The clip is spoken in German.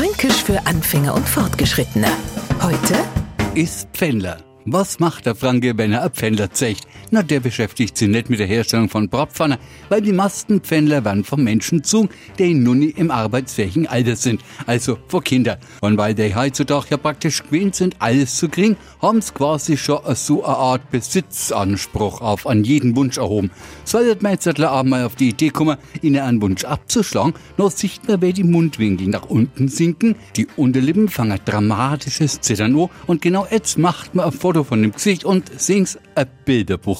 Fränkisch für Anfänger und Fortgeschrittene. Heute ist Pfändler. Was macht der Franke, wenn er Pfändler zeigt? Na, der beschäftigt sich nicht mit der Herstellung von Bratpfanne, weil die meisten Pfändler werden vom Menschen zu, die nun nie im arbeitsfähigen Alter sind, also vor Kinder. Und weil die heutzutage ja praktisch gewöhnt sind, alles zu kriegen, haben sie quasi schon so eine Art Besitzanspruch auf an jeden Wunsch erhoben. Solltet man jetzt einmal auf die Idee kommen, ihnen einen Wunsch abzuschlagen, noch sieht man, wie die Mundwinkel nach unten sinken, die Unterlippen fangen dramatisches Zittern an und genau jetzt macht man ein Foto von dem Gesicht und sing's ein Bilderbuch